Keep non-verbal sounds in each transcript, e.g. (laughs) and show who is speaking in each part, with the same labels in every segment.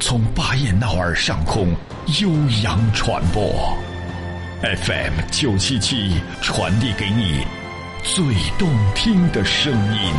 Speaker 1: 从巴彦淖尔上空悠扬传播，FM 九七七传递给你最动听的声音。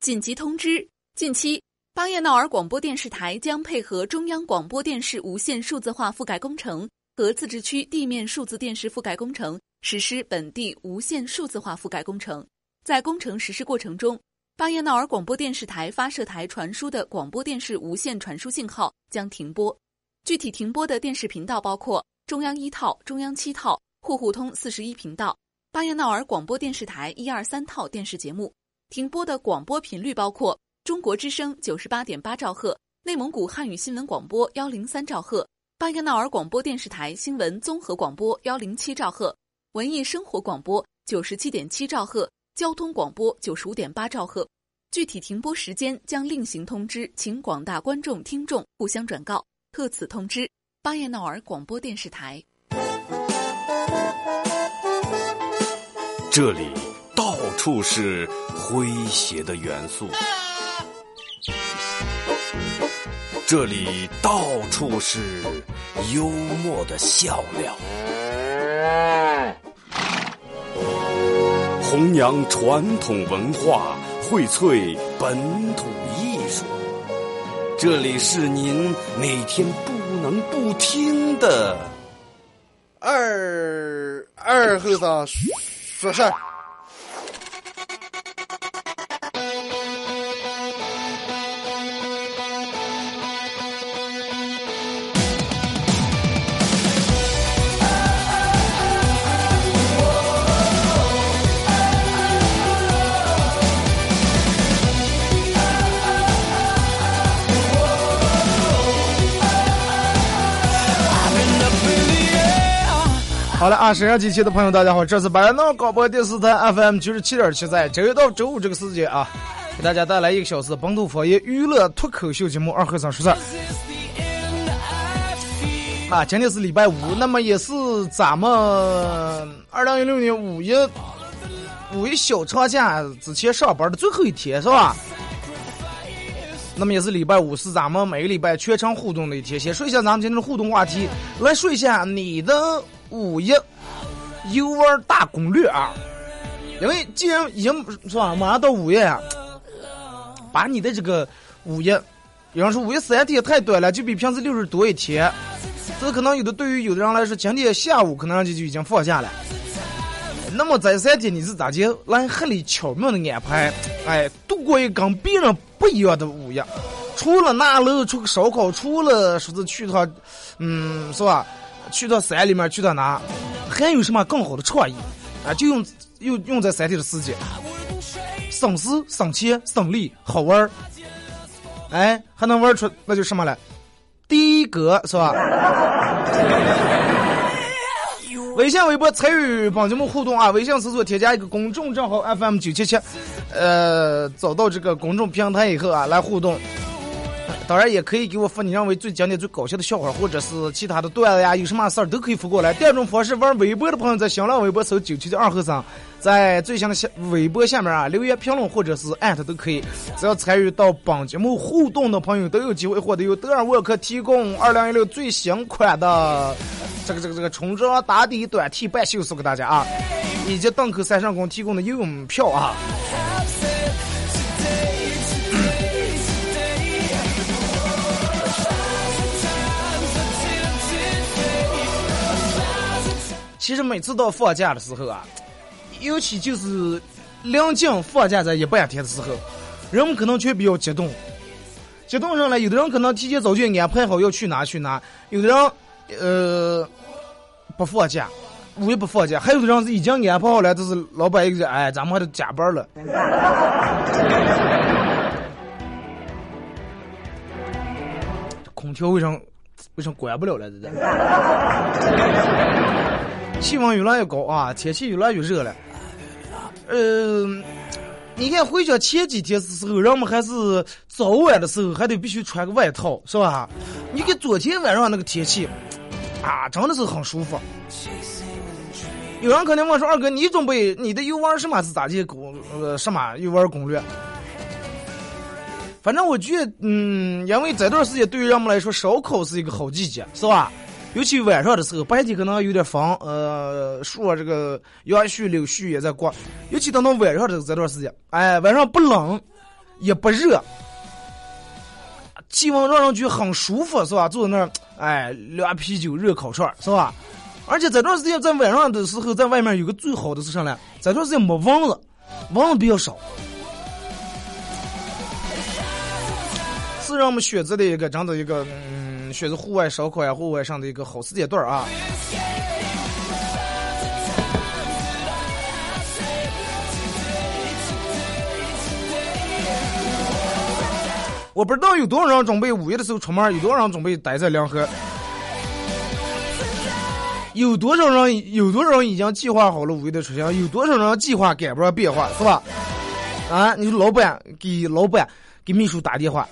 Speaker 2: 紧急通知：近期，巴彦淖尔广播电视台将配合中央广播电视无线数字化覆盖工程和自治区地面数字电视覆盖工程。实施本地无线数字化覆盖工程，在工程实施过程中，巴彦淖尔广播电视台发射台传输的广播电视无线传输信号将停播。具体停播的电视频道包括中央一套、中央七套、户户通四十一频道、巴彦淖尔广播电视台一二三套电视节目。停播的广播频率包括中国之声九十八点八兆赫、内蒙古汉语新闻广播幺零三兆赫、巴彦淖尔广播电视台新闻综合广播幺零七兆赫。文艺生活广播九十七点七兆赫，交通广播九十五点八兆赫。具体停播时间将另行通知，请广大观众听众互相转告。特此通知，巴彦淖尔广播电视台。
Speaker 3: 这里到处是诙谐的元素，这里到处是幽默的笑料。弘扬传统文化，荟萃本土艺术。这里是您每天不能不听的
Speaker 4: 二二后生说事儿。好了啊，沈阳机器的朋友，大家好，这是白闹广播电视台 FM 九十七点七，在周一到周五这个时间啊，给大家带来一个小时本土方言娱乐脱口秀节目《二和尚说事儿》。啊，今天是礼拜五，那么也是咱们二零一六年五一五一小长假之前上班的最后一天，是吧？那么也是礼拜五，是咱们每个礼拜全程互动的一天。先说一下咱们今天的互动话题，来说一下你的。五一游玩大攻略啊！因为既然已经是吧，马上到五月啊，把你的这个五一，有人说五一三天太短了，就比平时六日多一天。这可能有的对于有的人来说，今天下午可能就就已经放假了。那么在三天你是咋接来合理巧妙的安排？哎，度过一个跟别人不一样的五一。除了拿楼出个烧烤，除了说是去趟，嗯，是吧？去到山里面，去到哪，还有什么更好的创意啊？就用用用在三天的时间，省时省钱省力，好玩儿，哎，还能玩出那就什么了？第一个是吧？(laughs) 微信、微博参与帮节目互动啊！微信搜索添加一个公众账号 FM 九七七，呃，找到这个公众平台以后啊，来互动。当然也可以给我发你认为最经典、最搞笑的笑话，或者是其他的段子呀，有什么事儿都可以发过来。第二种方式，玩微博的朋友在新浪微博搜“九七七二和尚”，在最新的下微博下面啊留言评论或者是艾特都可以。只要参与到本节目互动的朋友都有机会获得由德尔沃克提供二零一六最新款的这个这个这个春装打底短 T 半袖送给大家啊，以及档口三上工提供的游泳票啊。其实每次到放假的时候啊，尤其就是临近放假这一半天的时候，人们可能却比较激动。激动上来，有的人可能提前早就安排好要去哪去哪，有的人呃不放假，我也不放假，还有的人是已经安排好了，就是老板一个哎，咱们还得加班了。空调为什么为什么关不了了？这这，气温越来越高啊，天气越来越热了。呃，你看回家前几天的时候，人们还是早晚的时候还得必须穿个外套，是吧？你看昨天晚上那个天气，啊，真的是很舒服。有人可能问说：“二哥，你准备你的游玩什么是咋的攻呃什么游玩攻略？”反正我觉得，嗯，因为这段时间对于人们来说，烧烤是一个好季节，是吧？尤其晚上的时候，白天可能有点风，呃，树啊这个杨絮、柳絮也在刮。尤其等到晚上的这段时间，哎，晚上不冷，也不热，气温让人觉得很舒服，是吧？坐在那儿，哎，凉啤酒、热烤串，是吧？而且这段时间在晚上的时候，在外面有个最好的是啥呢？这段时间没蚊子，蚊子比较少，是让我们选择的一个这样的一个，选择户外烧烤呀、户外上的一个好时间段啊。我不知道有多少人准备五一的时候出门，有多少人准备待在凉河。有多少人？有多少人已经计划好了五一的出行？有多少人计划赶不上变化？是吧？啊，你说老板给老板给秘书打电话，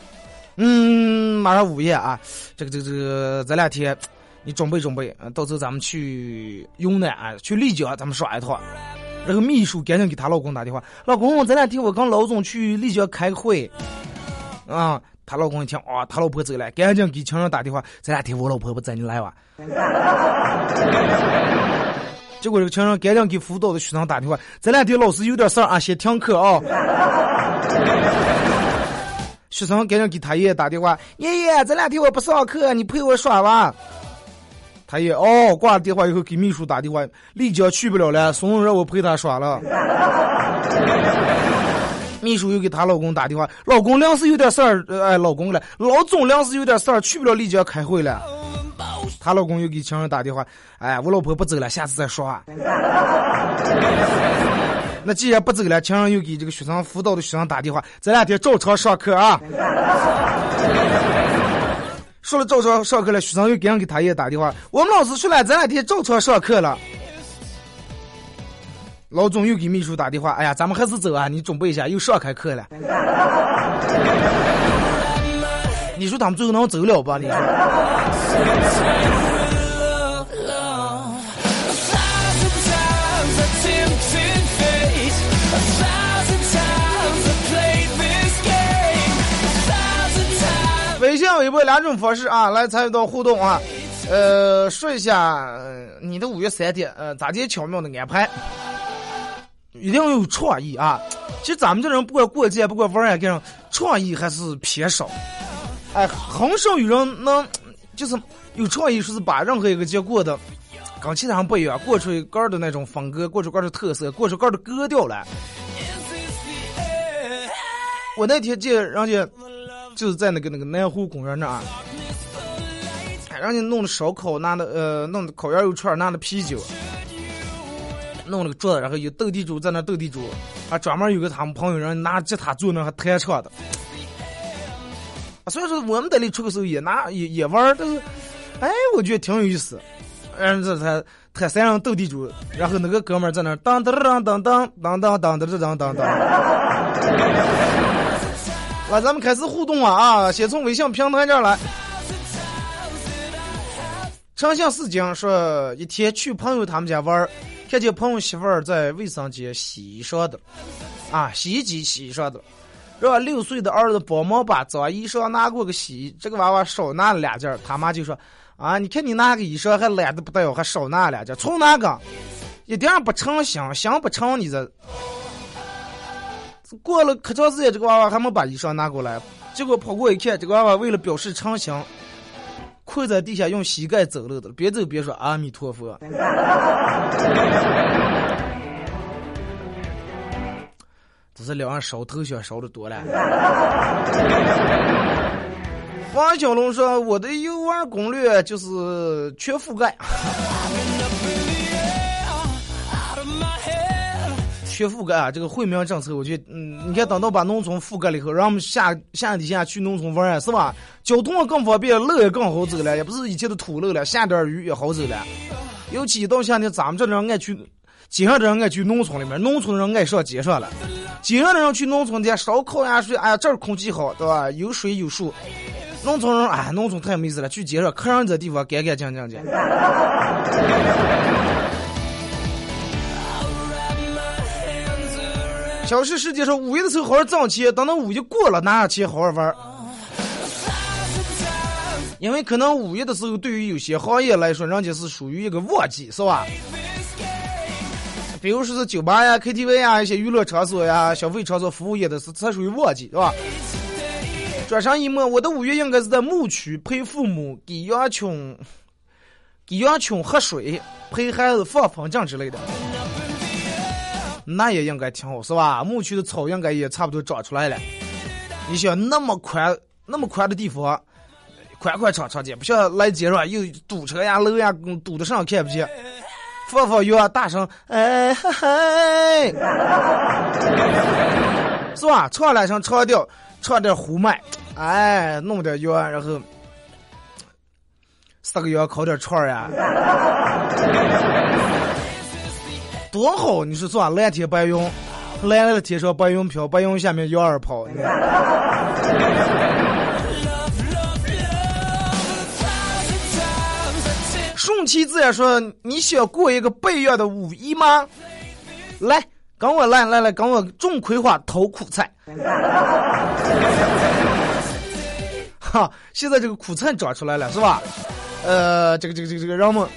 Speaker 4: 嗯，马上五一啊，这个这个这个这两天你准备准备，到时候咱们去云南啊，去丽江，咱们耍一趟。然后秘书赶紧给她老公打电话，老公，这两天我跟老总去丽江开个会，啊。她老公一听，啊，他老婆走了，赶紧给情人打电话。这两天我老婆不在，你来哇？(laughs) 结果这个情人赶紧给辅导的学生打电话。这两天老师有点事儿啊，先停课啊。学生赶紧给他爷爷打电话，爷爷，这两天我不上课，你陪我耍吧。他爷哦，挂了电话以后给秘书打电话，丽江去不了了，怂恿让我陪他耍了。(laughs) 秘书又给她老公打电话，老公临时有点事儿，哎，老公了，老总临时有点事儿，去不了丽江开会了。她老公又给情人打电话，哎，我老婆不走了，下次再说。(laughs) 那既然不走了，亲人又给这个学生辅导的学生打电话，这两天照常上课啊。(laughs) 说了照常上课了，学生又赶紧给他爷打电话，我们老师说了，这两天照常上课了。老总又给秘书打电话，哎呀，咱们还是走啊！你准备一下，又上开课了。(laughs) 你说他们最后能走了吧？你说。微信、微博两种方式啊，来参与到互动啊。呃，说一下你的五月三天，呃，咋地巧妙的安排？一定要有创意啊！其实咱们这人不管过节不管玩儿干啥，创意还是偏少。哎，很少有人能就是有创意，说是把任何一个节过的跟其他人不一样，过出一个的那种风格，过出个的特色，过出个的格调来。我那天见人家就是在那个那个南湖公园那儿，人家弄的烧烤，拿的呃弄的烤羊肉串，拿的啤酒。弄了个桌子，然后有斗地主在那斗地主，还，专门有个他们朋友人拿吉他坐那还弹唱的。所以说我们在里出个时候也拿也也玩，但是，哎，我觉得挺有意思。嗯，这他他三人斗地主，然后那个哥们在那当当当当当当当当当当当当。来，咱们开始互动啊啊！先从微信平台这儿来。长相似江说，一天去朋友他们家玩。看见朋友媳妇儿在卫生间洗衣裳的，啊，洗衣机洗衣裳的，让六岁的儿子帮忙把脏衣裳拿过个洗。这个娃娃少拿了两件，他妈就说：“啊，你看你拿个衣裳还懒得不得了，还少拿两件，从哪个？一点不成心，想不成，你这。”过了可长时间，这个娃娃还没把衣裳拿过来，结果跑过一看，这个娃娃为了表示诚心。跪在地下用膝盖走路的，边走边说阿弥陀佛。这是两人烧头香烧的多了。王小龙说：“我的游玩攻略就是全覆盖。”全覆盖啊，这个惠民政策，我觉得，嗯，你看等到把农村覆盖了以后，让我们下下底下去农村玩啊，是吧？交通更方便，路也更好走了，也不是以前的土路了，下点雨也好走了。尤其到夏天，咱们这人爱去，街上的人爱去农村里面，农村人爱上街上了。街上的人去农村店烧烤呀，说哎呀这儿空气好，对吧？有水有树。农村人哎，农村太没意思了，去街上看上这地方干干净净的。(laughs) 小事世界上五一的时候好好挣钱，等到五一过了拿上钱好好玩。因为可能五一的时候，对于有些行业来说，人家是属于一个旺季，是吧？比如说是酒吧呀、KTV 呀、一些娱乐场所呀、消费场所、服务业的是才属于旺季，是吧？转身一摸，我的五月应该是在牧区陪父母给羊群、给羊群喝水，陪孩子放风筝之类的。那也应该挺好，是吧？牧区的草应该也差不多长出来了。你想那么宽、那么宽的地方，宽宽敞敞的，不像来街上又堵车呀、路呀，堵得上看不见。放放羊，大声哎嘿嘿，(laughs) 是吧？唱两声唱调，唱点胡麦，哎，弄点羊，然后杀个羊，烤点串呀。多好！你说是吧？蓝天白云，蓝蓝的天上白云飘，白云下面羊儿跑。顺其自然说：“你想过一个不一样的五一吗？”来，跟我来来来，跟我种葵花偷苦菜。哈，现在这个苦菜长出来了，是吧？呃，这个这个这个这个，让我们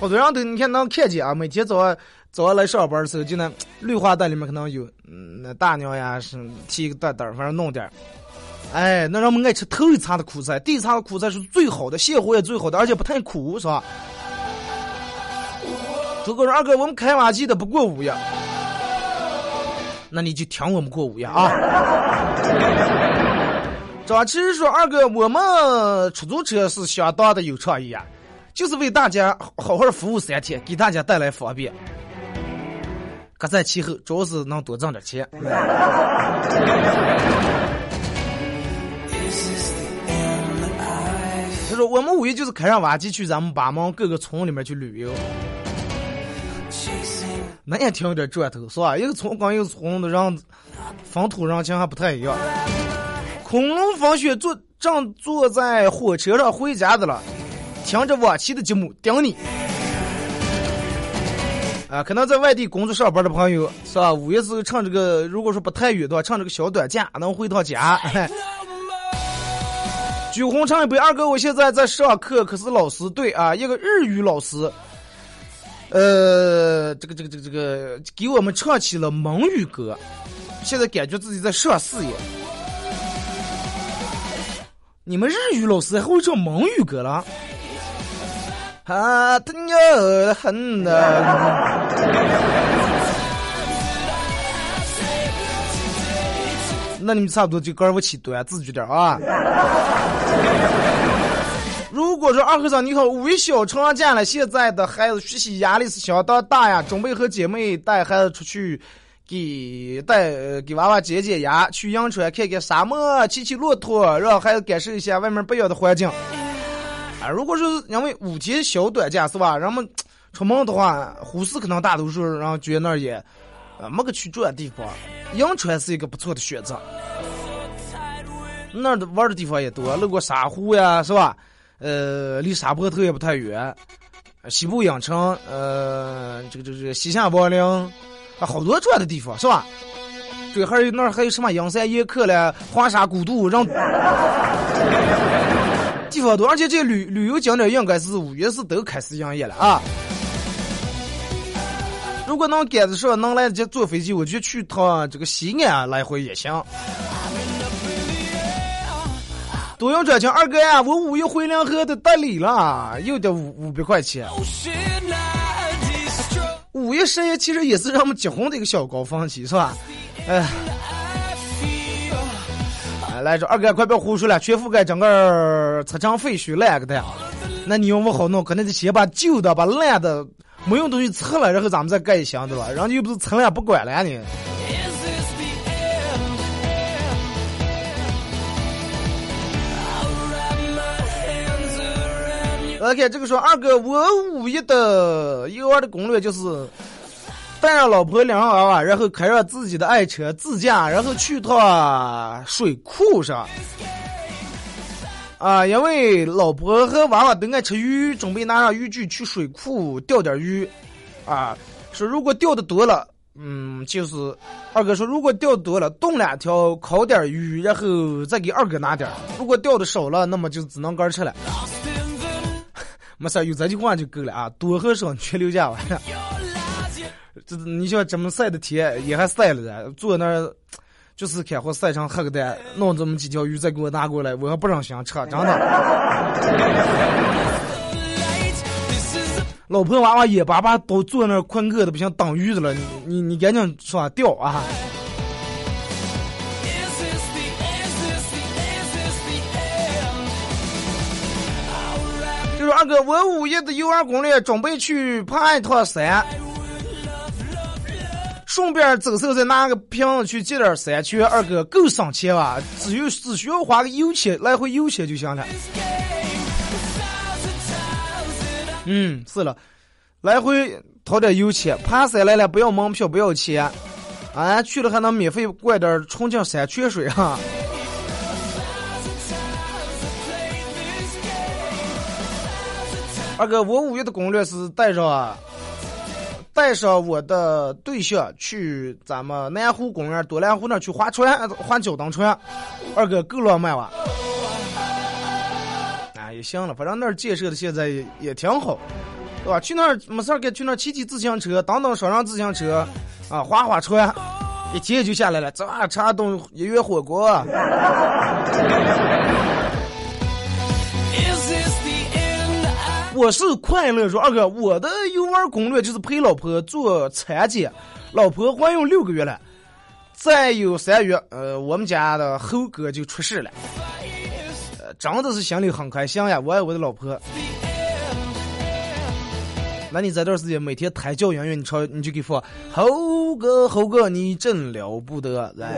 Speaker 4: 好多人都你看能看见啊，每天早上。早上来上班的时候，就那 (tsk) 绿化带里面可能有，嗯，那大娘呀是提一个担担，反正弄点儿哎，那人们爱吃头一茬的苦菜，第一茬的苦菜是最好的，鲜活也最好的，而且不太苦，是吧？如果说二哥我们开挖机的不过五呀，那你就听我们过五呀啊！张其实说二哥，我们出租车是相当的有创意啊，就是为大家好好服务三天，给大家带来方便。各在其后，主要是能多挣点钱。他说：“我们五一就是开上挖机去咱们八门各个村里面去旅游，那也挺有点赚头，是吧？一个村跟一个村的人风土人情还不太一样。恐龙风雪坐正坐在火车上回家的了，听着往期的节目，顶你。”啊，可能在外地工作上班的朋友是吧？五月时候趁这个，如果说不太远的话，趁这个小短假能回趟家。酒红唱一杯，二哥，我现在在上课，可是老师对啊，一个日语老师，呃，这个这个这个这个给我们唱起了蒙语歌，现在感觉自己在上事业。你们日语老师还会唱蒙语歌了？啊，他牛的很呐！那你们差不多就跟我起端自觉点啊！如果说二和尚你好，五一小长假了，现在的孩子学习压力是相当大呀，准备和姐妹带孩子出去，给带给娃娃解解压，去阳川看看沙漠，骑骑骆驼，让孩子感受一下外面不一样的环境。如果是因为五天小短假是吧？人们出门的话，呼市可能大多数人觉得那儿也，呃，没个去转的地方。阳川是一个不错的选择，那儿的玩的地方也多，路过沙湖呀，是吧？呃，离沙坡头也不太远。西部影城，呃，这个这个西夏柏林，啊，好多转的地方是吧？对，还有那儿还有什么阳山岩客了，黄沙古渡，让。地方多，而且这旅旅游景点应该是五月是都开始营业了啊。如果能赶得上，能来得及坐飞机，我就去趟这个西安来回也行。多用转钱，二哥呀，我五一回两河的代理了，又得五五百块钱。五一十一其实也是让我们结婚的一个小高峰期，是吧？哎。来着，二哥，快别胡说了，全覆盖整个车场废墟烂个的。那你要不好弄，可能得先把旧的、把烂的没用东西拆了，然后咱们再盖一箱，对吧？然后又不是拆了不管了你。OK，这个说二哥，我五一的幼儿的攻略就是带上老婆两个娃娃，然后开上自己的爱车自驾，然后去趟水库上。啊，因为老婆和娃娃都爱吃鱼，准备拿上渔具去水库钓点鱼。啊，说如果钓的多了，嗯，就是二哥说如果钓多了，冻两条烤点鱼，然后再给二哥拿点如果钓的少了，那么就只能干吃了。(laughs) 没事，有这句话就够了啊！多和少全留下完了。这你像这么晒的天，也还晒了的，坐那儿就是看会晒成黑个蛋，弄这么几条鱼再给我拿过来，我还不让想吃，真的。老婆娃娃眼巴巴都坐那儿困饿的不行，当鱼的了。你你你赶紧说钓啊！二哥，我五一的游玩攻略，准备去爬一趟山，顺便走时候再拿个瓶子去接点山泉。二哥够省钱吧？只有只需要花个油钱，来回油钱就行了。嗯，是了，来回掏点油钱，爬山来了不要门票，不要钱，啊，去了还能免费灌点纯净山泉水哈。二哥，我五月的攻略是带上带上我的对象去咱们南湖公园多兰湖那去划船，划脚蹬船。二哥够浪漫哇！啊，也行了，反正那儿建设的现在也也挺好，对吧？去那儿没事儿，给去那儿骑骑自行车，蹬蹬双人自行车，啊，划划船，一接就下来了，早茶顿一月火锅。我是快乐说二哥，我的游玩攻略就是陪老婆做产检，老婆怀孕六个月了，再有三月，呃，我们家的猴哥就出事了，真的是心里很开心呀，我爱我的老婆。那你这段时间每天胎教音乐，你唱你就给放猴哥猴哥，你真了不得，来。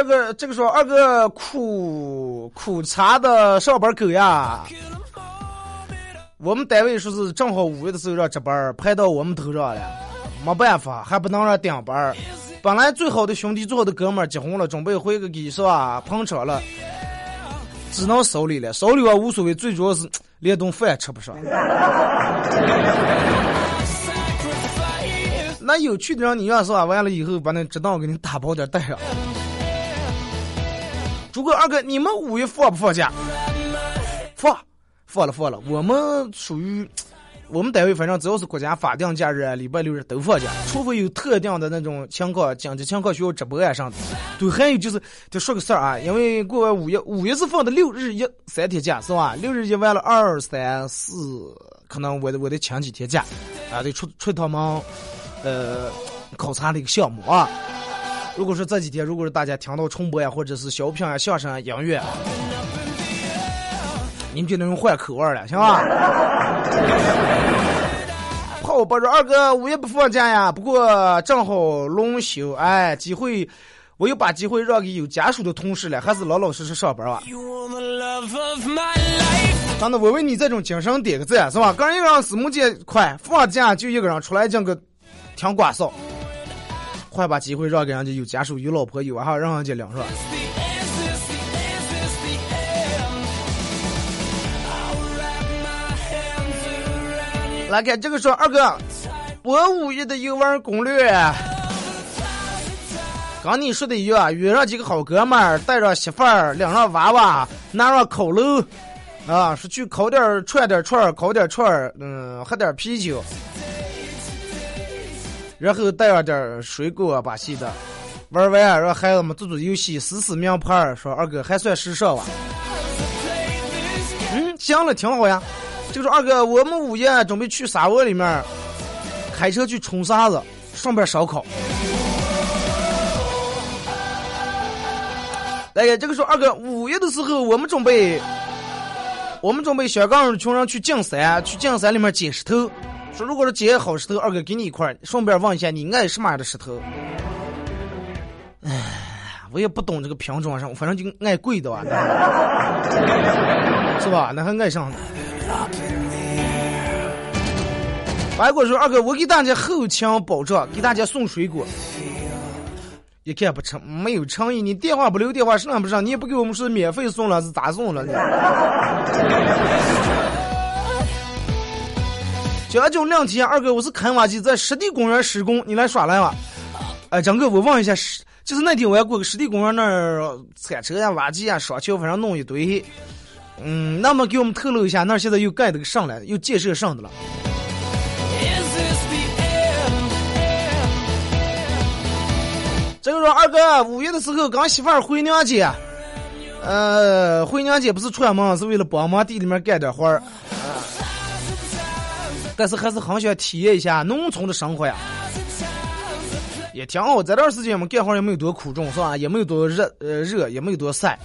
Speaker 4: 这个这个说二哥苦苦茶的上班狗呀，我们单位说是正好五月的时候让值班，排到我们头上了，没办法，还不能让顶班。本来最好的兄弟，最好的哥们结婚了，准备回个给是吧？捧场了，只能收礼了。收礼啊无所谓，最主要是 (tsk) 连顿饭也吃不上。(laughs) 那有趣的让你要是吧？完了以后把那值当给你打包点带上。诸葛二哥，你们五月放不放假？放，放了放了。我们属于我们单位，反正只要是国家法定假日，礼拜六日都放假，除非有特定的那种情况，紧急情况需要直播啊啥的。对，还有就是得说个事儿啊，因为过完五月，五月是放的六日一三天假是吧？六日一完了二三四，可能我得我得请几天假，啊，得出出趟门，呃，考察的一个项目啊。如果说这几天，如果是大家听到重播呀，或者是小品啊、相声啊、音乐，你们就能换口味了，行吧？好，我说二哥，我也不放假呀，不过正好轮休，哎，机会，我又把机会让给有家属的同事了，还是老老实实上班吧。真的，我为你这种精神点个赞，是吧？个人一个人私募节快，放假就一个人出来讲个听瓜嫂。快把机会让给人家有家属、有老婆、有娃哈，让人家领是吧？来看这个说二哥，我五一的游玩攻略，刚你说的一样，约上几个好哥们儿，带上媳妇儿，领上娃娃，拿上烤炉，啊，是去烤点串点串烤点串嗯，喝点啤酒。然后带上点水果把戏的，玩完让孩子们做做游戏，撕撕名牌说二哥还算时尚吧？嗯，行了，挺好呀。就说二哥，我们五爷准备去沙窝里面开车去冲沙子，顺便烧烤。哎呀，这个说二哥，五月的时候我们准备，我们准备香港群人去进山，去进山里面捡石头。说如果是捡好石头，二哥给你一块顺便问一下你爱什么样的石头？哎，我也不懂这个品种上，反正就爱贵的吧，是吧？那还爱上。白果说二哥，我给大家后勤保障，给大家送水果。一看不成，没有诚意。你电话不留电话，上不上？你也不给我们是免费送了，是咋送了？江军两天，二哥，我是开挖机在湿地公园施工，你来耍来吧？哎，张哥，我问一下，就是那天我要过个湿地公园那儿铲车呀、挖机呀、刷桥，反正弄一堆。嗯，那么给我们透露一下，那现在又盖的上来了，又建设上的了。这个说二哥五月的时候刚媳妇回娘家，呃，回娘家不是串门，是为了帮忙地里面干点活儿，但是还是很想体验一下农村的生活呀，也挺好。这段时间嘛干活也没有多苦衷，是吧？也没有多热，呃，热也没有多晒。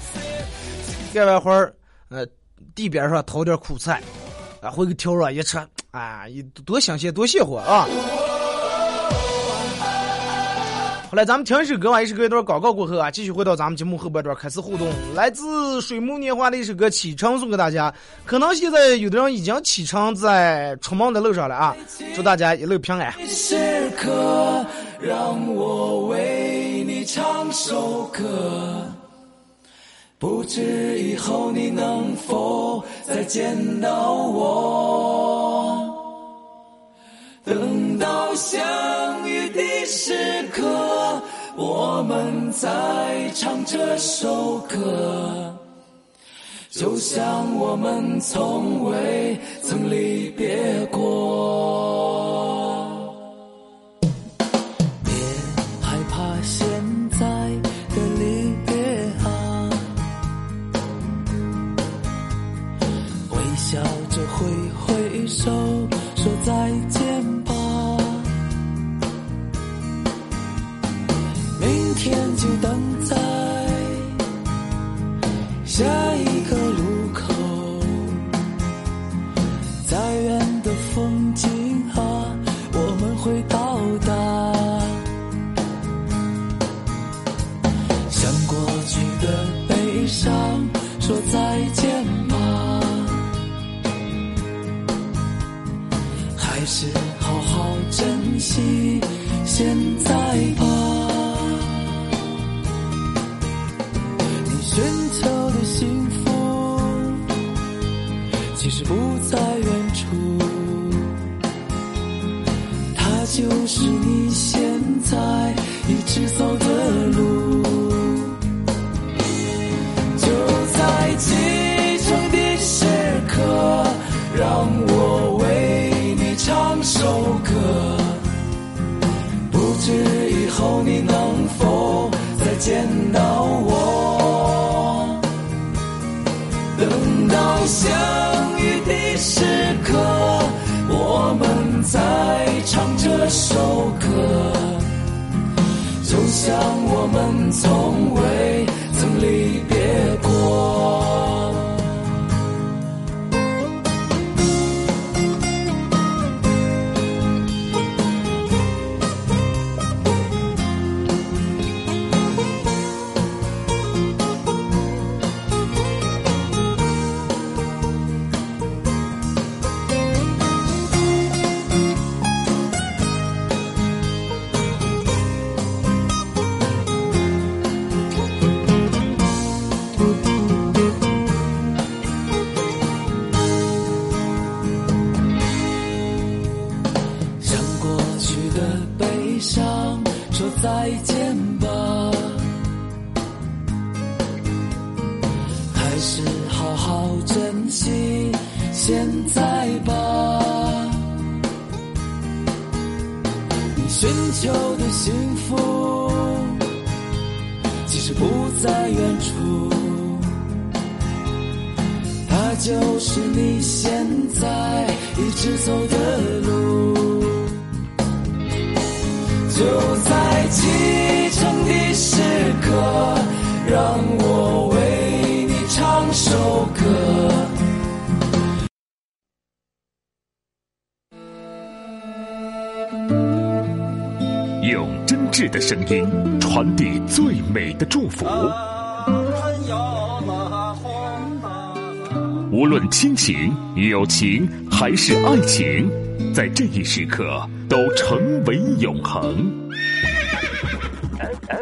Speaker 4: 干完活儿，呃，地边上掏点苦菜，啊，回个条啊一吃，啊，多新鲜，多鲜活啊！来，咱们听一首歌吧，一首歌一段广告过后啊，继续回到咱们节目后半段开始互动。来自水木年华的一首歌《启程》送给大家。可能现在有的人已经启程在出门的路上了啊，祝大家一路平安。
Speaker 5: 时刻让我为你唱首歌，不知以后你能否再见到我。等到相遇的时刻，我们再唱这首歌，就像我们从未曾离别过。别害怕现在的离别啊，微笑着挥挥手说再见。就等在下一个路口，再远的风景啊，我们会到达。向过去的悲伤说再见吧，还是好好珍惜现在走的路就在启程的时刻让我为你唱首歌用真挚的
Speaker 1: 声音传递最美的祝福无论亲情友情还是爱情，在这一时刻都成为永恒。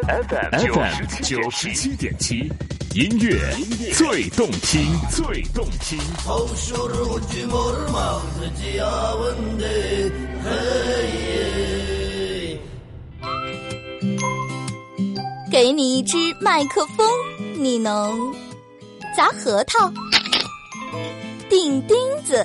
Speaker 1: FM 九十七点七，音乐最动听，最动听。
Speaker 6: 给你一支麦克风，你能砸核桃、钉钉子。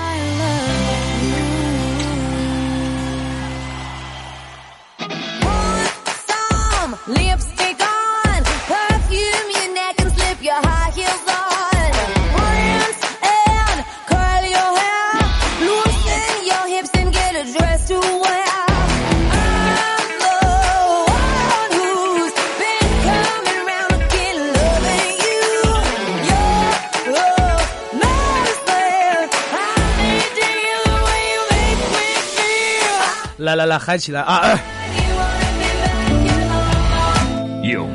Speaker 4: 来来来，嗨起来啊！哎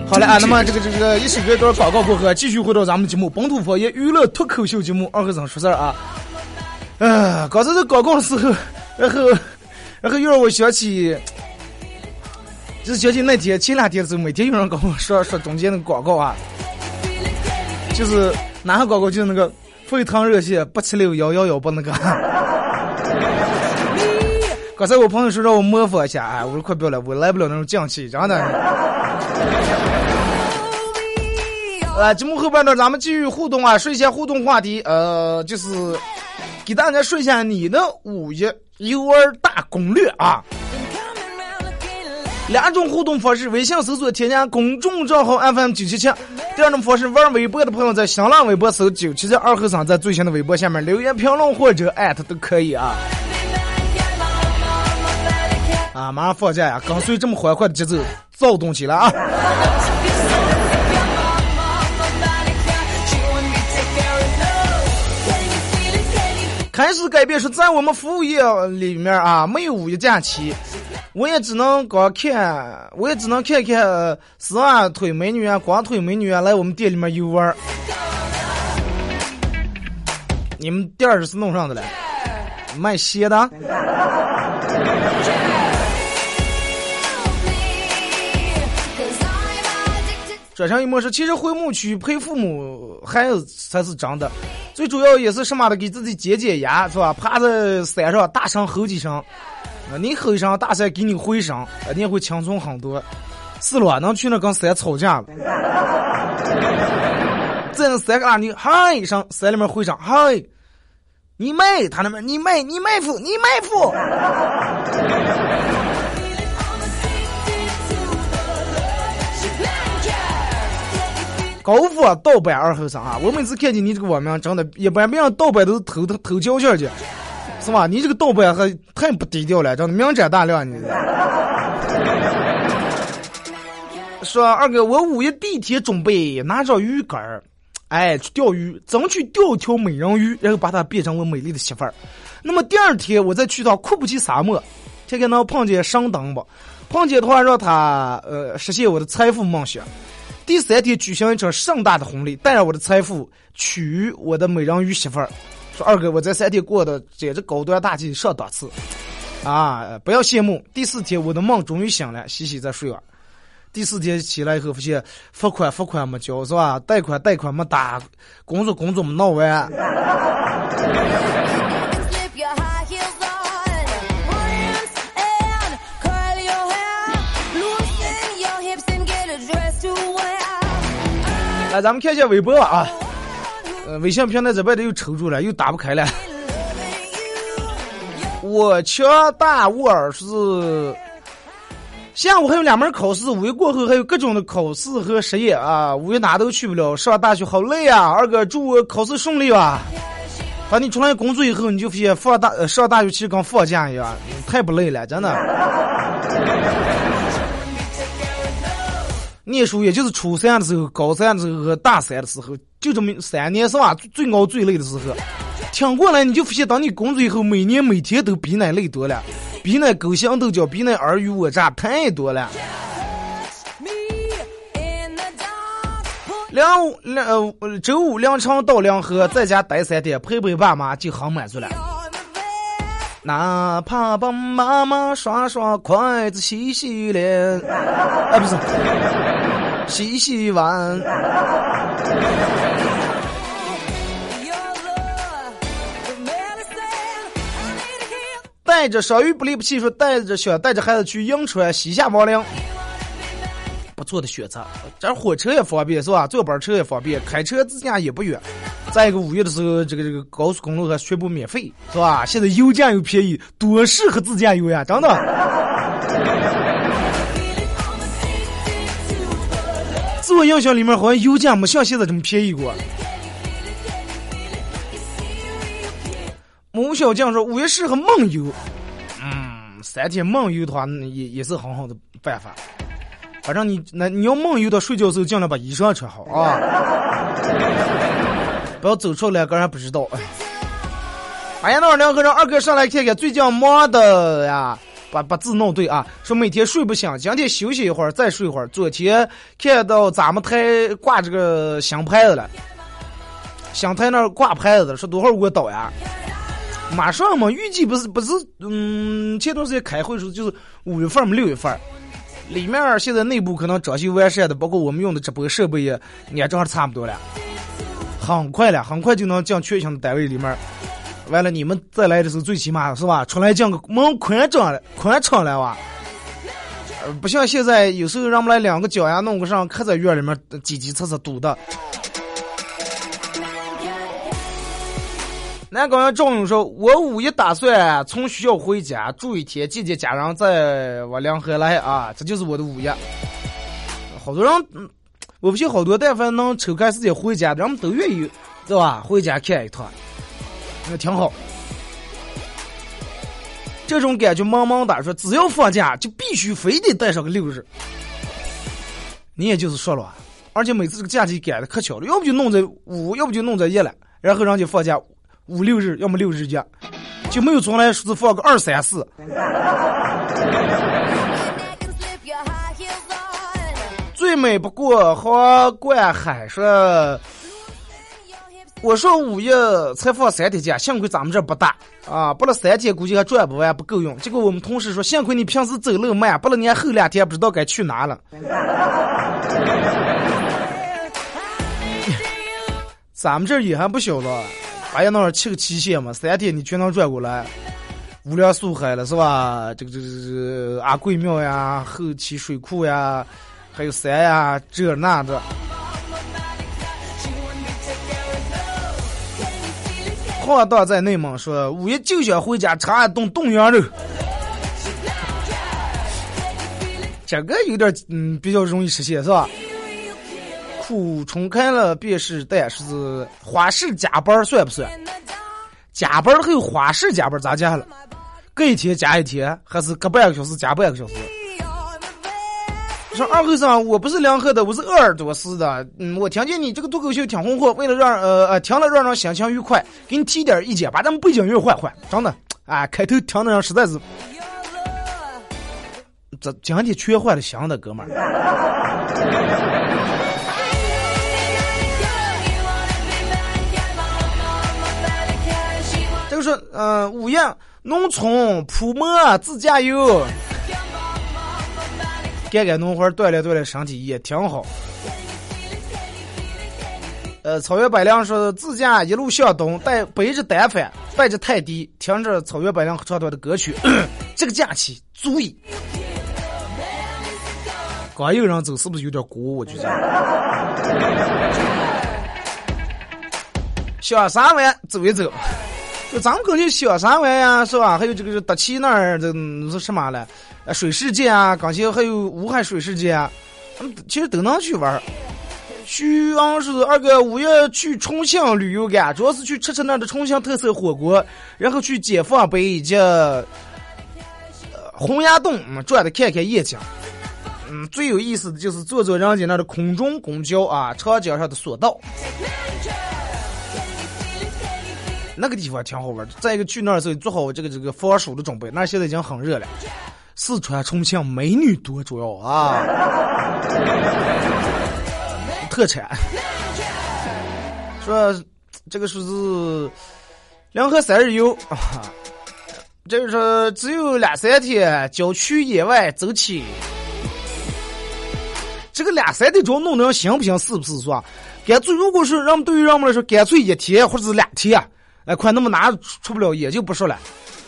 Speaker 4: 好嘞啊，那么这个这个一首歌一段广告过后，继续回到咱们节目《本土方言娱乐脱口秀节目》二和尚说事儿啊。啊，刚才这广告的时候，然后然后又让我想起，就是想起那天前两天的时候，每天有人跟我说说中间的广告啊，就是哪个广告就是那个沸腾热线八七六幺幺幺八那个。刚才我朋友说让我模仿一下，哎，我说快不要了，我来不了那种匠气，真的。呃，(laughs) 节目后半段咱们继续互动啊，说一下互动话题，呃，就是给大家说一下你的五一游玩大攻略啊。两种互动方式：微信搜索添加公众账号 FM 九七七；第二种方式，玩微博的朋友在新浪微博搜九七七二和尚，在最新的微博下面留言评论或者艾特都可以啊。啊，马上放假呀，跟随这么欢快的节奏，躁动起来啊！开始改变是在我们服务业里面啊，没有五一假期，我也只能光看，我也只能看看丝袜腿美女啊、光腿美女啊来我们店里面游玩。你们店儿是弄上的了？卖鞋的？转向一模式，其实回牧区陪父母孩子才是真的，最主要也是什么的，给自己解解压，是吧？趴在山上大声吼几声，啊，你吼一声，大山给你回声，啊，你也会轻松很多。是了，能去那跟山吵架了，在那山旮旯你嗨一声，山里面回声嗨，你妹，他那边你妹，你妹夫，你妹夫。高富啊，盗版二后生啊！我每次看见你这个网名，真的，一般别人盗版都是偷偷偷交钱去，是吧？你这个盗版还太不低调了，真的明斩大亮你。说二哥，我五一第一天准备拿着鱼竿儿，哎，去钓鱼，争取钓条美人鱼，然后把它变成我美丽的媳妇儿。那么第二天，我再去趟库布齐沙漠，看看能碰见上当不？碰见的话，让他呃实现我的财富梦想。第三天举行一场盛大的婚礼，带着我的财富娶我的美人鱼媳妇儿。说二哥，我这三天过得简直高端大气上档次啊！不要羡慕。第四天我的梦终于醒了，洗洗再睡吧。第四天起来以后，发现罚款罚款没交是吧？贷款贷款没打，工作工作没弄完。来，咱们看一下微博啊，呃，微信平台这边的又抽住了，又打不开了。我强大沃尔是下午还有两门考试，五一过后还有各种的考试和实验啊，五一哪都去不了，上大学好累啊！二哥祝我考试顺利吧。当你出来工作以后，你就发现放大上大学其实跟放假一样，太不累了，真的。念书也就是初三的时候、高三的时候和大三的时候，就这么三年是吧？最熬最累的时候，挺过来你就发现，当你工作以后，每年每天都比那累多了，比那勾心斗角，比那尔虞我诈太多了。两两呃周五凌晨到两河，在家待三天，陪陪爸妈就很满足了。哪怕帮妈妈刷刷筷子、洗洗脸，(laughs) 啊不是，洗洗碗。带着少于不离不弃，说带着想带着孩子去银川西夏王陵，做的选择。这火车也方便是吧？坐班车也方便，开车自驾也不远。再一个五月的时候，这个这个高速公路还宣布免费是吧？现在油价又便宜，多适合自驾游呀！真的。自我印象里面好像油价没像现在这么便宜过。某小将说五月适合梦游，嗯，三天梦游的话也也是很好的办法。反正你那你要梦游到睡觉的时候，尽量把衣裳穿好啊，不要走出来，个人不知道。哎呀，那两个让二哥上来看看，最近忙的呀，把把字弄对啊。说每天睡不醒，今天休息一会儿再睡一会儿。昨天看到咱们台挂这个新牌子了，新台那挂牌子的，说多会儿给我倒呀？马上嘛，预计不是不是，嗯，前段时间开会时候就是五月份嘛，六月份，里面现在内部可能装修完善的，包括我们用的直播设备也安装的差不多了，很快了，很快就能进全新的单位里面。完了，你们再来的时候，最起码是吧，出来进个门宽敞了，宽敞了哇。不像现在有时候让我们来两个脚丫弄个上，可在院里面挤挤擦擦堵的。南高阳赵勇说：“我五一打算从学校回家住一天，见见家人，再往凉河来啊！这就是我的五一。好多人，嗯，我不信好多但凡能抽开时间回家的，人们都愿意，对吧？回家看一趟，那挺好。这种感觉萌萌哒，说只要放假就必须非得带上个六日。你也就是说了，而且每次这个假期赶的可巧了，要不就弄在五，要不就弄在一了，然后人家放假。”五六日，要么六日假，就没有从来说是放个二三四。(laughs) 最美不过河灌海说，我说五一才放三天假，幸亏咱们这不大啊，不了三天估计还转不完，不够用。结果我们同事说，幸亏你平时走路慢，不了你还后两天不知道该去哪了。(laughs) 咱们这也还不小了。哎呀，那会儿七个期限嘛，三天你全能转过来，无量素海了是吧？这个这个这个阿贵庙呀，后期水库呀，还有山呀，这那的。话到在内蒙说，五一就想回家尝一顿冻羊肉，这个有点嗯比较容易实现是吧？苦冲开了便是蛋，是花式加班算不算？加班还有花式加班咋加了？隔一天加一天，还是隔半个小时加半个小时？说二后生，我不是凉河的，我是鄂尔多斯的。嗯，我听见你这个脱口秀挺红火，为了让呃呃听了让人心情愉快，给你提点意见，把咱们背景音乐换换。真的，啊，开头听的人实在是，这今天全换了新的哥们儿。就是，嗯、呃，五样农村铺馍自驾游，干干农活锻炼锻炼身体也挺好。呃，草原百灵说自驾一路向东，带背着单反，带着泰迪，听着草原百灵唱段的歌曲，(clears throat) 这个假期足矣。刚一个人走是不是有点孤？我觉得。小三万走一走。就咱们过去小三湾呀，是吧？还有这个是德奇那儿，这是什么了？水世界啊，刚才还有武汉水世界啊，其实都能去玩儿。徐阳是二哥五月去重庆旅游干，主要是去吃吃那儿的重庆特色火锅，然后去解放碑以及洪崖洞转的看看夜景。嗯，最有意思的就是坐坐人家那儿的空中公交啊，长江上的索道。那个地方挺好玩的。再一个去那儿的时候做好这个这个防暑的准备，那儿现在已经很热了。四川重庆美女多，主要啊，特产。说这个数字两河三日游啊，这个说只有两三天，郊区野外走起。这个两三天钟弄得行不行？是不是说？干脆如果是让对于让们来说，干脆一天或者是两天啊，哎，快那么拿出不了也就不说了，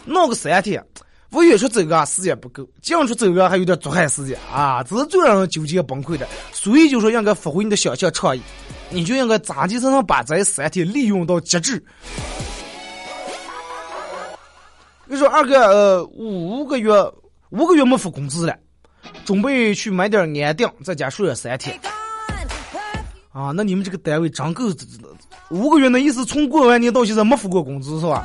Speaker 4: 弄个三天，不远处走个时间不够，近处走个还有点足汗时间啊，这是最让人纠结崩溃的。所以就说应该发挥你的想象创意，你就应该扎紧身上把这三天利用到极致。你说二哥，呃，五个月五个月没付工资了，准备去买点安定，在家睡了三天。啊，那你们这个单位真够五个月，那意思从过完年到现在没付过工资是吧？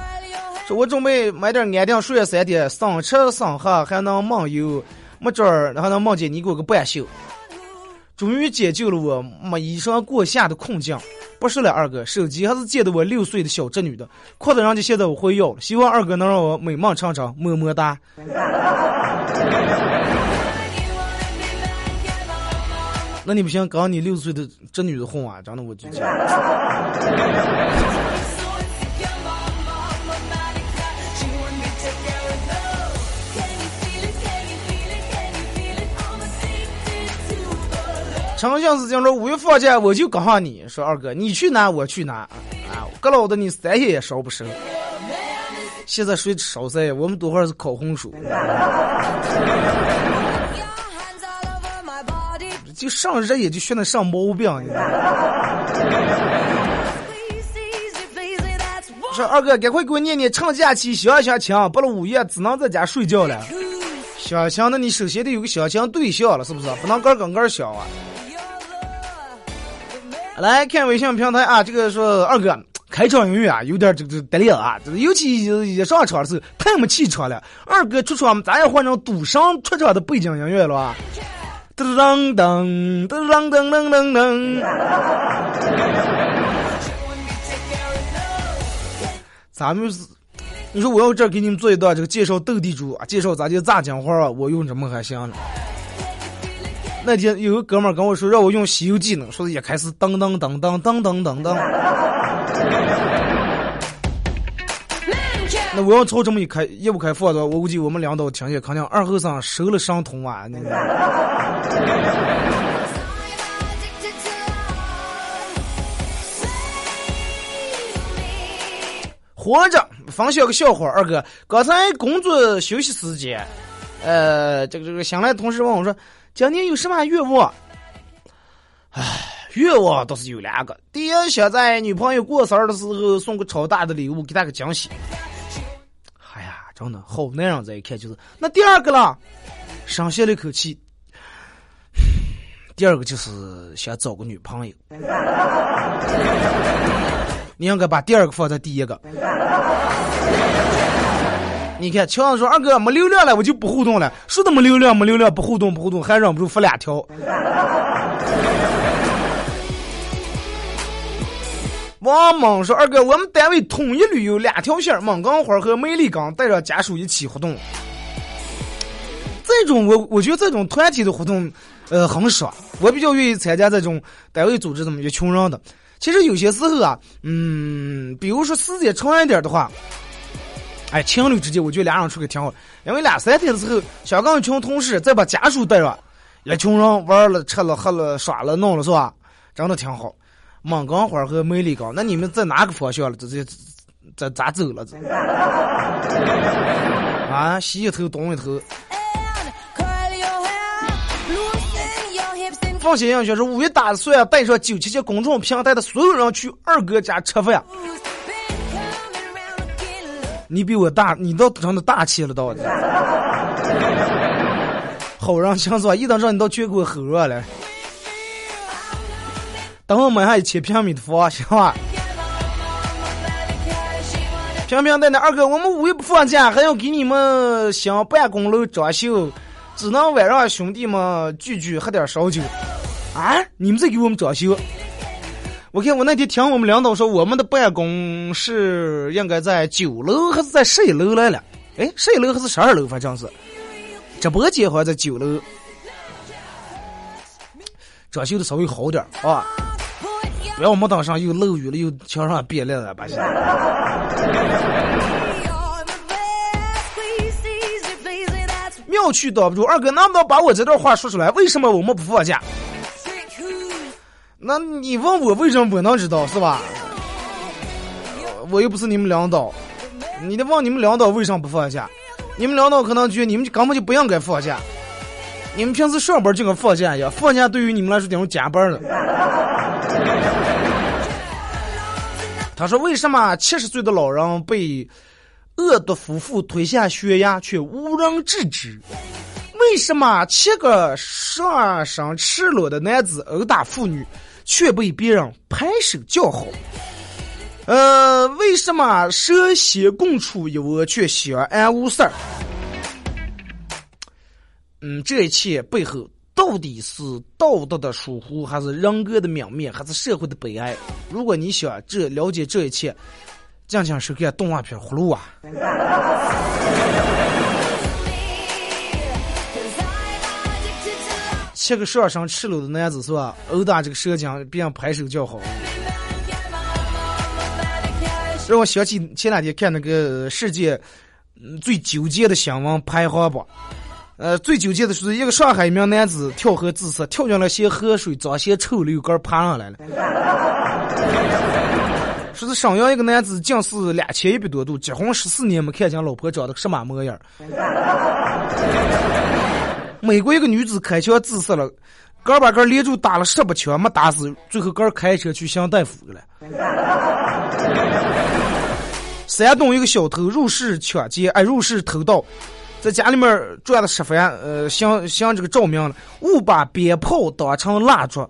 Speaker 4: 说我准备买点安定，睡了三天，省吃省喝，还能梦游，没准儿还能梦见你给我个半宿。终于解救了我没衣裳过夏的困境。不是了，二哥，手机还是借的我六岁的小侄女的，裤子人家现在我会要了，希望二哥能让我美梦成真，么么哒。那你不行，刚你六岁的这女的哄啊，真的我就讲。长相是这样说，五月放假我就告诉你说，二哥你去哪我去哪啊，搁老的你三天也烧不生。现在谁烧菜？我们多会儿是烤红薯。就上热也就学那上毛病。说二哥，赶快给我念念趁假期相相亲，不了午夜只能在家睡觉了。相亲，那你首先得有个相亲对象了，是不是？不能个个个相啊。来看微信平台啊，这个说二哥开场音乐啊，有点这个这得了啊，尤其一上场的时候太没气场了。二哥出场，咱也换成赌神出场的背景音乐了啊。噔噔噔噔噔噔噔噔。咱们是，你说我要这给你们做一段这个介绍斗地主啊，介绍咱就咋讲话啊，我用什么还行了。那天有个哥们儿跟我说，让我用《西游记》呢，说的也开始噔噔噔噔噔噔噔噔。(laughs) 那我要朝这么一开一不开放的话，我估计我们两道听见肯定二后生收了伤痛啊！那活着，分享个笑话，二哥，刚才工作休息时间，呃，这个这个新来同事问我说，今年有什么愿望？唉，愿望倒是有两个，第一想在女朋友过生日的时候送个超大的礼物，给她个惊喜。哎呀，真的好男人在一看就是。那第二个了，深吸了一口气，第二个就是想找个女朋友。你应该把第二个放在第一个。你看，乔安说：“二哥没流量了，我就不互动了。说的没流量，没流量，不互动，不互动，还忍不住发两条。”王猛说：“二哥，我们单位统一旅游两条线，孟岗花和美丽岗，带着家属一起活动。这种我我觉得这种团体的活动，呃，很爽。我比较愿意参加这种单位组织这么一群人的。其实有些时候啊，嗯，比如说时间长一点的话，哎，情侣之间我觉得俩人出去挺好，因为两三天的时候，想跟一群同事再把家属带上，一群人玩了、吃了、喝了、耍了、弄了，是吧？真的挺好。孟岗花和美丽刚，那你们在哪个方向了？这这这咋走了？这 (laughs) 啊，西一头东一头。放心杨学说，五月打算带上九七七公众平台的所有人去二哥家吃饭。你比我大，你倒长得大气了，倒。好人行是吧？一等让你到全国吼热了。等我买下一千平米的房，行吧？平平淡淡，二哥，我们五一不放假，还要给你们新办公楼装修，只能晚上兄弟们聚聚，喝点烧酒。啊！你们在给我们装修？我看我那天听我们领导说，我们的办公室应该在九楼还是在十一楼来了？哎，十一楼还是十二楼？反正是直播间好像在九楼，装修的稍微好点儿啊。不要没当上又漏雨了，又墙上变裂了，把现 (laughs) 妙趣挡不住，二哥能不能把我这段话说出来？为什么我们不放假？那你问我为什么我能知道是吧？我又不是你们领导，你得问你们领导为什么不放假？你们领导可能觉得你们根本就不应该放假，你们平时上班就跟放假一样，放假对于你们来说等于加班了。他说：“为什么七十岁的老人被恶毒夫妇推下悬崖却无人制止？为什么七个上身赤裸的男子殴打妇女却被别人拍手叫好？呃，为什么蛇蝎共处一窝却相安无事儿？嗯，这一切背后。”到底是道德的疏忽，还是人格的泯灭，还是社会的悲哀？如果你想这了解这一切，静静收看动画片《葫芦娃》。七个上身赤裸的男子是吧？殴打这个蛇精，别人拍手叫好。让我想起前两天看那个世界最纠结的新闻排行榜。呃，最纠结的是一个上海一名男子跳河自杀，跳进了些河水，脏些臭流干爬上来了。说是沈阳一个男子近视两千一百多度，结婚十四年没看见老婆长得什么模样。美国一个女子开枪自杀了，哥把哥连住打了十八枪没打死，最后哥开车去享大夫去了。山东一个小偷入室抢劫，哎，入室偷盗。在家里面转的十番，呃，想想这个照明了，误把鞭炮当成蜡烛，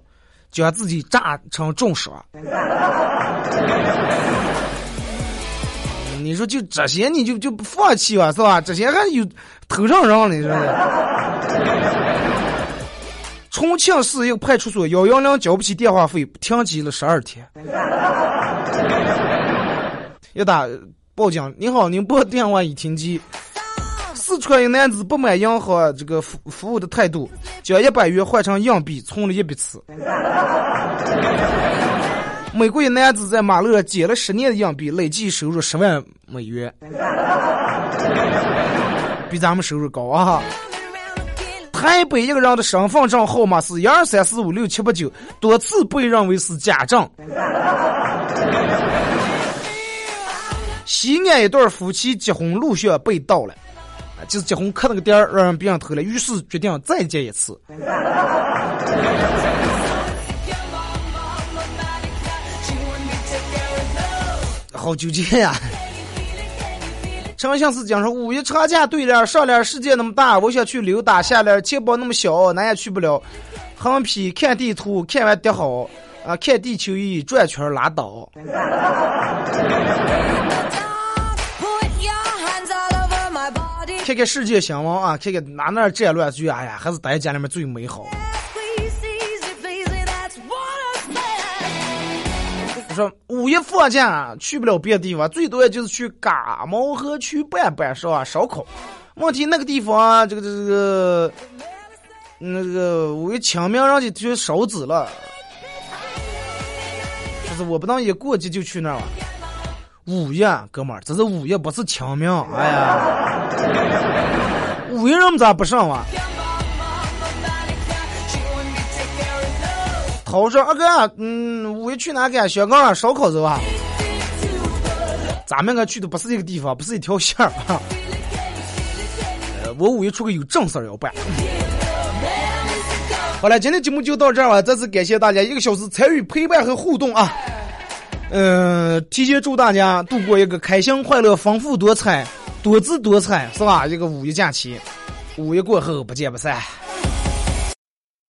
Speaker 4: 将自己炸成重伤。你说就这些，你就就不放弃吧，是吧？这些还有头上人了，你说 (laughs) 重庆市一个派出所幺幺零交不起电话费，停机了十二天。一打报警，你好，您拨电话已停机。四川一男子不满银行这个服服务的态度，将一百元换成硬币存了一百次。美国一男子在马路上捡了十年的硬币，累计收入十万美元，比咱们收入高啊！台北一个人的身份证号码是一二三四五六七八九，多次被认为是假证。西安一对夫妻结婚录像被盗了。就是结婚磕那个点儿让人别人偷了，于是决定再结一次。好纠结呀！长相思讲说五一长假对联上联世界那么大，我想去溜达；下联钱包那么小，哪也去不了。横批看地图，看完叠好啊，看地球仪转圈拉倒。(laughs) 看看世界新闻啊，看看哪哪战乱剧，哎呀，还是待在家里面最美好。说五一放假去不了别的地方，最多也就是去嘎毛河去办办是吧？烧烤。问题那个地方，这个这个那个五一清明人家就烧纸了，就是我不能一过节就去那儿了。五一，哥们儿，这是五一，不是清明。哎呀，五一人们咋不上啊？我说：“二哥，嗯，五一去哪干？香港烧烤是吧？咱们个去的不是一个地方，不是一条线儿啊。我五一出个有正事儿要办。好了，今天节目就到这儿了，再次感谢大家一个小时参与陪伴和互动啊。嗯，提前祝大家度过一个开心、快乐、丰富多彩、多姿多彩，是吧？一个五一假期，五一过后不见不散。